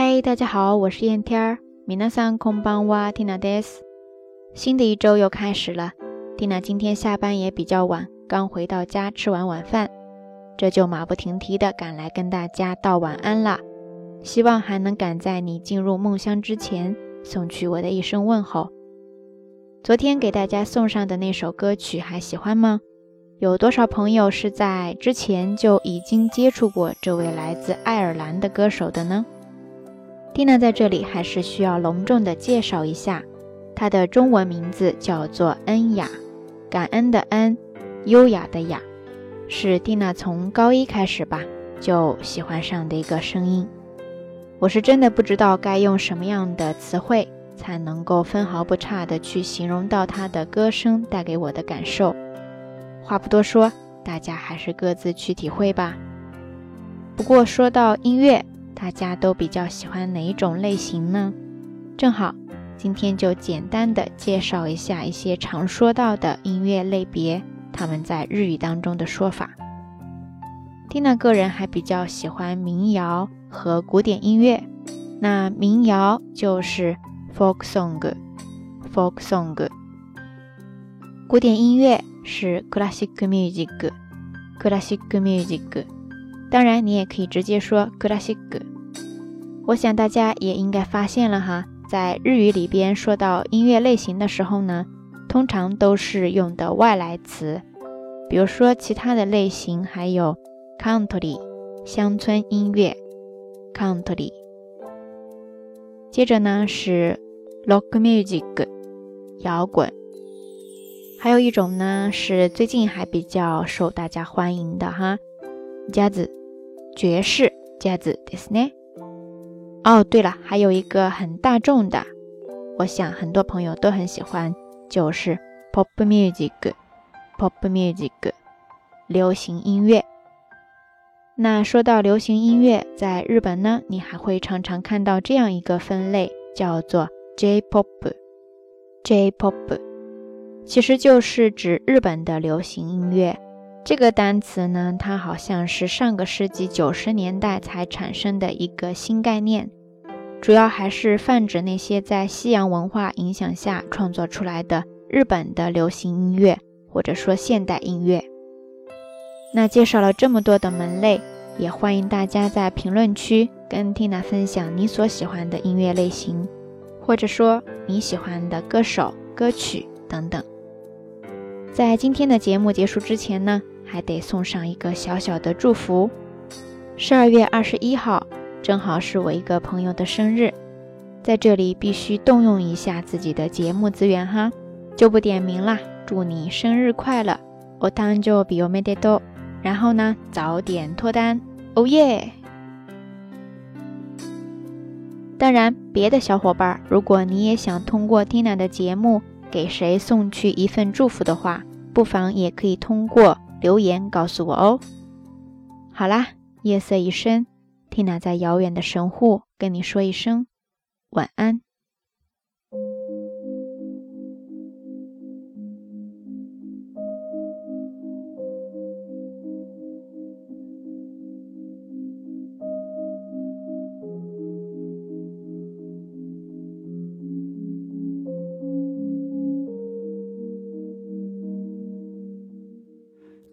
嘿，大家好，我是燕天儿。米娜桑空邦哇蒂娜德斯。新的一周又开始了。蒂娜今天下班也比较晚，刚回到家吃完晚饭，这就马不停蹄的赶来跟大家道晚安了。希望还能赶在你进入梦乡之前送去我的一声问候。昨天给大家送上的那首歌曲还喜欢吗？有多少朋友是在之前就已经接触过这位来自爱尔兰的歌手的呢？蒂娜在这里还是需要隆重的介绍一下，她的中文名字叫做恩雅，感恩的恩，优雅的雅，是蒂娜从高一开始吧就喜欢上的一个声音。我是真的不知道该用什么样的词汇才能够分毫不差的去形容到她的歌声带给我的感受。话不多说，大家还是各自去体会吧。不过说到音乐。大家都比较喜欢哪一种类型呢？正好今天就简单的介绍一下一些常说到的音乐类别，他们在日语当中的说法。蒂娜个人还比较喜欢民谣和古典音乐。那民谣就是 folk song，folk song。古典音乐是 classic music，classic music。当然，你也可以直接说 classic。我想大家也应该发现了哈，在日语里边说到音乐类型的时候呢，通常都是用的外来词，比如说其他的类型还有 country 乡村音乐，country。接着呢是 rock music 摇滚，还有一种呢是最近还比较受大家欢迎的哈，jazz 爵士 jazz ですね。哦，对了，还有一个很大众的，我想很多朋友都很喜欢，就是 pop music，pop music，流行音乐。那说到流行音乐，在日本呢，你还会常常看到这样一个分类，叫做 J-pop，J-pop，其实就是指日本的流行音乐。 这个单词呢，它好像是上个世纪九十年代才产生的一个新概念。主要还是泛指那些在西洋文化影响下创作出来的日本的流行音乐，或者说现代音乐。那介绍了这么多的门类，也欢迎大家在评论区跟 Tina 分享你所喜欢的音乐类型，或者说你喜欢的歌手、歌曲等等。在今天的节目结束之前呢，还得送上一个小小的祝福：十二月二十一号。正好是我一个朋友的生日，在这里必须动用一下自己的节目资源哈，就不点名啦。祝你生日快乐，我当就比我没得多。然后呢，早点脱单，哦耶！当然，别的小伙伴，如果你也想通过 Tina 的节目给谁送去一份祝福的话，不妨也可以通过留言告诉我哦。好啦，夜色已深。缇娜在遥远的神户跟你说一声晚安。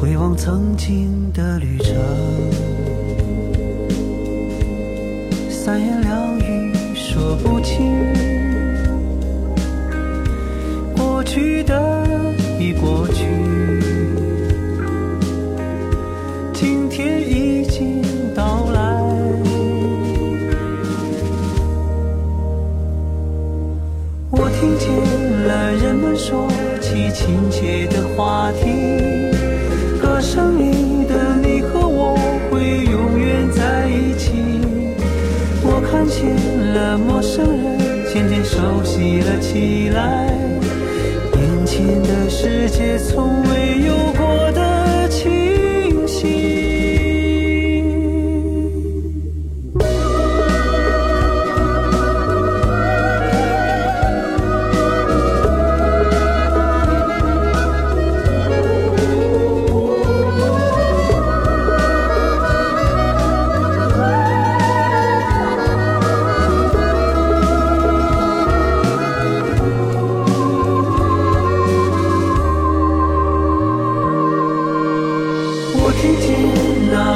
回望曾经的旅程，三言两语说不清，过去的已过去，今天已经到来。我听见了人们说起亲切的见了陌生人渐渐熟悉了起来，眼前的世界从未有过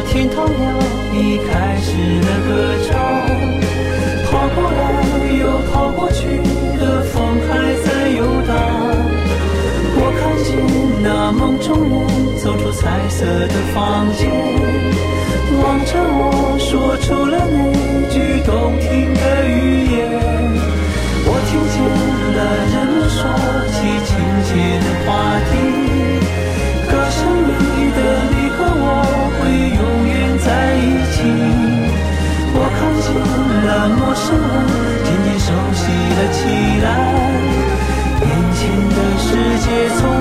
天堂鸟已开始了歌唱，跑过来又跑过去的风还在游荡。我看见那梦中人走出彩色的房间，望着我说出了你渐渐熟悉了起来眼前的世界从